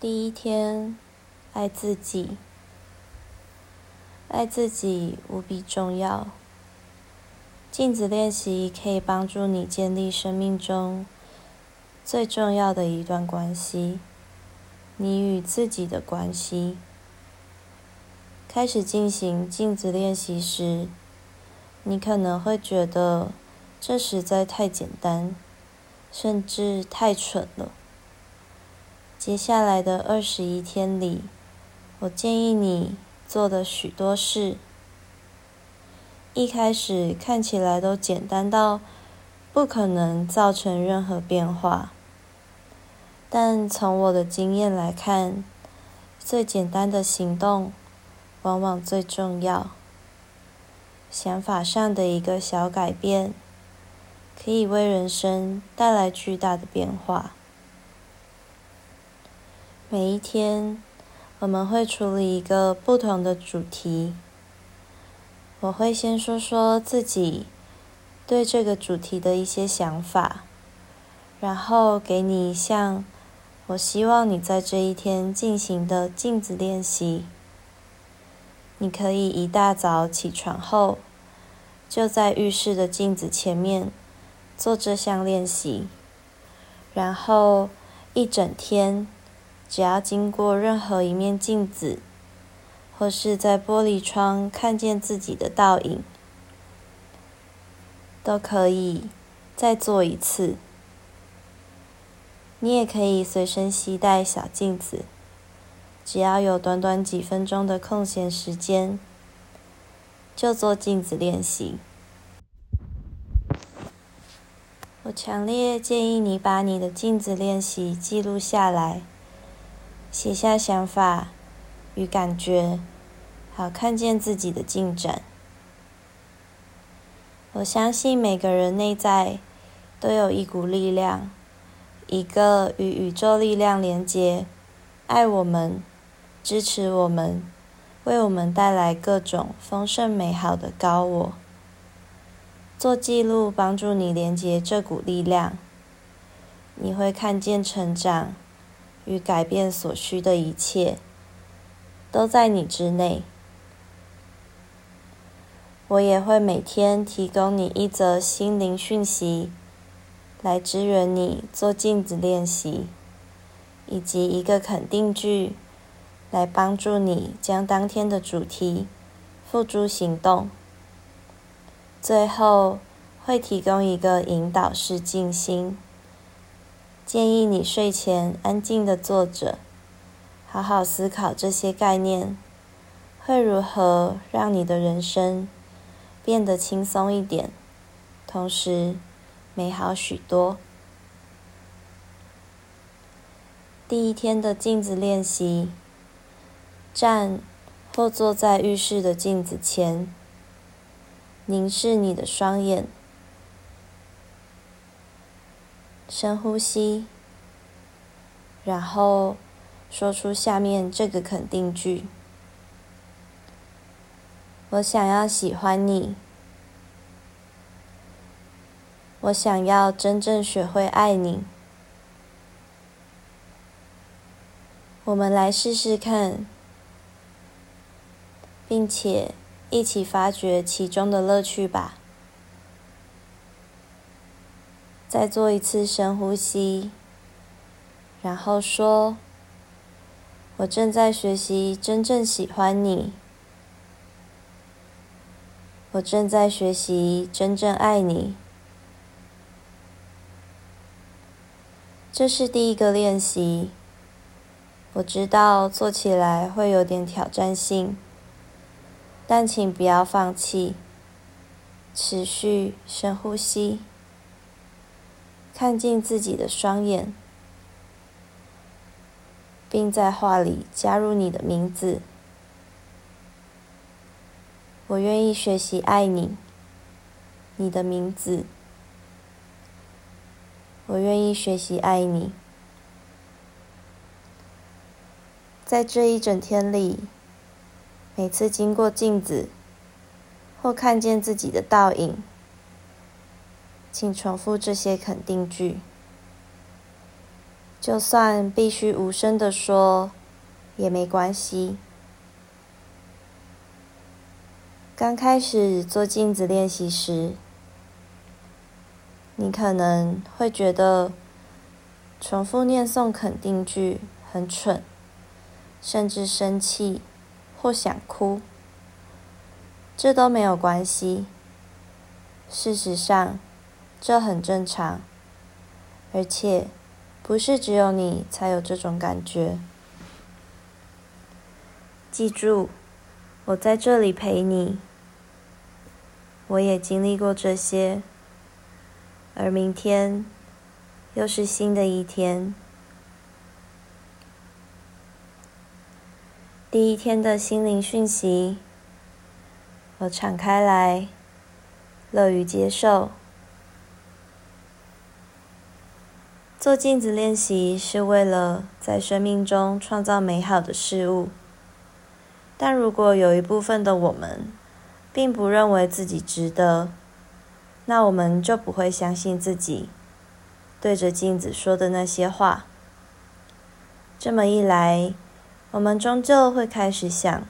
第一天，爱自己，爱自己无比重要。镜子练习可以帮助你建立生命中最重要的一段关系——你与自己的关系。开始进行镜子练习时，你可能会觉得这实在太简单，甚至太蠢了。接下来的二十一天里，我建议你做的许多事，一开始看起来都简单到不可能造成任何变化。但从我的经验来看，最简单的行动往往最重要。想法上的一个小改变，可以为人生带来巨大的变化。每一天，我们会处理一个不同的主题。我会先说说自己对这个主题的一些想法，然后给你一项我希望你在这一天进行的镜子练习。你可以一大早起床后，就在浴室的镜子前面做这项练习，然后一整天。只要经过任何一面镜子，或是在玻璃窗看见自己的倒影，都可以再做一次。你也可以随身携带小镜子，只要有短短几分钟的空闲时间，就做镜子练习。我强烈建议你把你的镜子练习记录下来。写下想法与感觉，好看见自己的进展。我相信每个人内在都有一股力量，一个与宇宙力量连接、爱我们、支持我们、为我们带来各种丰盛美好的高我。做记录帮助你连接这股力量，你会看见成长。与改变所需的一切，都在你之内。我也会每天提供你一则心灵讯息，来支援你做镜子练习，以及一个肯定句，来帮助你将当天的主题付诸行动。最后会提供一个引导式静心。建议你睡前安静的坐着，好好思考这些概念会如何让你的人生变得轻松一点，同时美好许多。第一天的镜子练习，站或坐在浴室的镜子前，凝视你的双眼。深呼吸，然后说出下面这个肯定句：“我想要喜欢你，我想要真正学会爱你。”我们来试试看，并且一起发掘其中的乐趣吧。再做一次深呼吸，然后说：“我正在学习真正喜欢你，我正在学习真正爱你。”这是第一个练习，我知道做起来会有点挑战性，但请不要放弃，持续深呼吸。看进自己的双眼，并在画里加入你的名字。我愿意学习爱你，你的名字。我愿意学习爱你。在这一整天里，每次经过镜子或看见自己的倒影。请重复这些肯定句，就算必须无声的说，也没关系。刚开始做镜子练习时，你可能会觉得重复念诵肯定句很蠢，甚至生气或想哭。这都没有关系。事实上，这很正常，而且不是只有你才有这种感觉。记住，我在这里陪你。我也经历过这些，而明天又是新的一天。第一天的心灵讯息。我敞开来，乐于接受。做镜子练习是为了在生命中创造美好的事物。但如果有一部分的我们，并不认为自己值得，那我们就不会相信自己对着镜子说的那些话。这么一来，我们终究会开始想。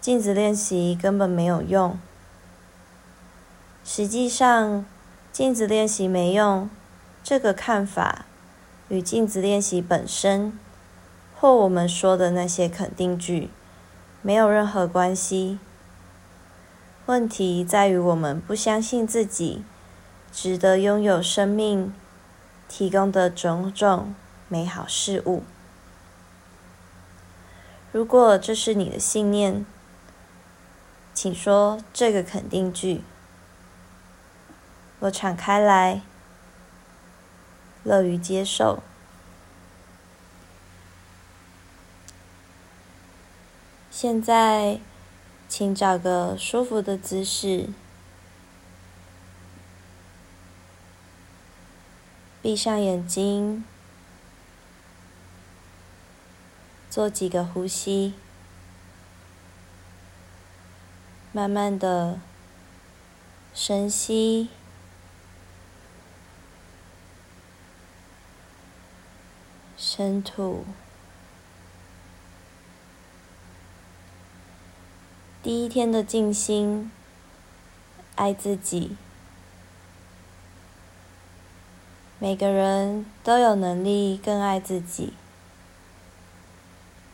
镜子练习根本没有用。实际上，镜子练习没用这个看法与镜子练习本身，或我们说的那些肯定句，没有任何关系。问题在于我们不相信自己值得拥有生命提供的种种美好事物。如果这是你的信念，请说这个肯定句。我敞开来，乐于接受。现在，请找个舒服的姿势，闭上眼睛，做几个呼吸。慢慢的深吸，深吐。第一天的静心，爱自己。每个人都有能力更爱自己，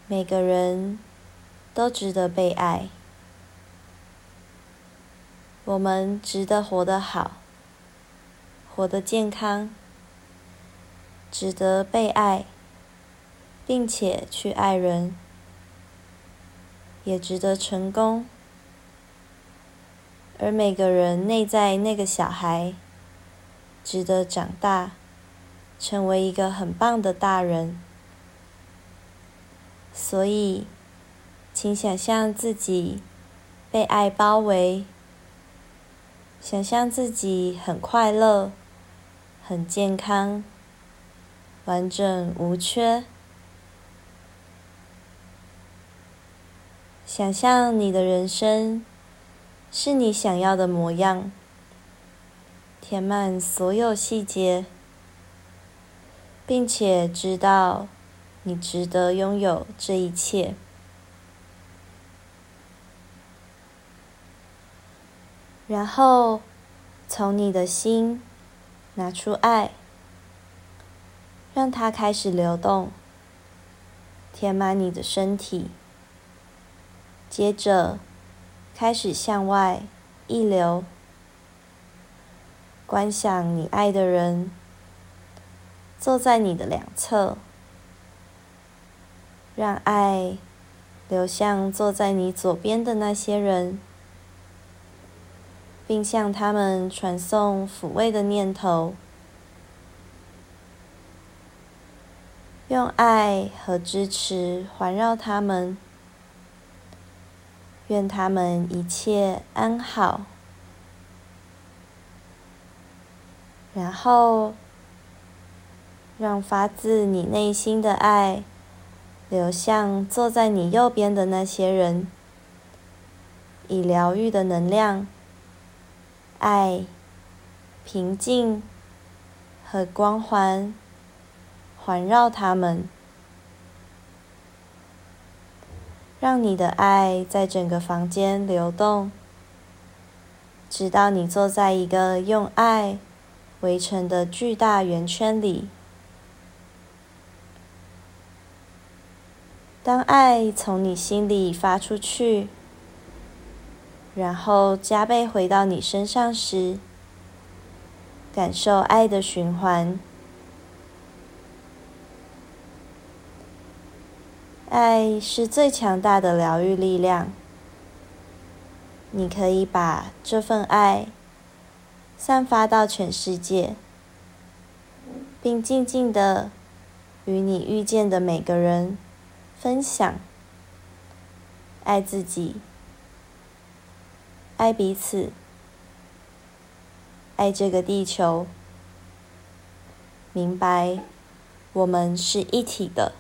每个人都值得被爱。我们值得活得好，活得健康，值得被爱，并且去爱人，也值得成功。而每个人内在那个小孩，值得长大，成为一个很棒的大人。所以，请想象自己被爱包围。想象自己很快乐、很健康、完整无缺。想象你的人生是你想要的模样，填满所有细节，并且知道你值得拥有这一切。然后，从你的心拿出爱，让它开始流动，填满你的身体。接着，开始向外溢流，观想你爱的人坐在你的两侧，让爱流向坐在你左边的那些人。并向他们传送抚慰的念头，用爱和支持环绕他们，愿他们一切安好。然后，让发自你内心的爱流向坐在你右边的那些人，以疗愈的能量。爱、平静和光环环绕他们，让你的爱在整个房间流动，直到你坐在一个用爱围成的巨大圆圈里。当爱从你心里发出去，然后加倍回到你身上时，感受爱的循环。爱是最强大的疗愈力量。你可以把这份爱散发到全世界，并静静的与你遇见的每个人。分享，爱自己，爱彼此，爱这个地球。明白，我们是一体的。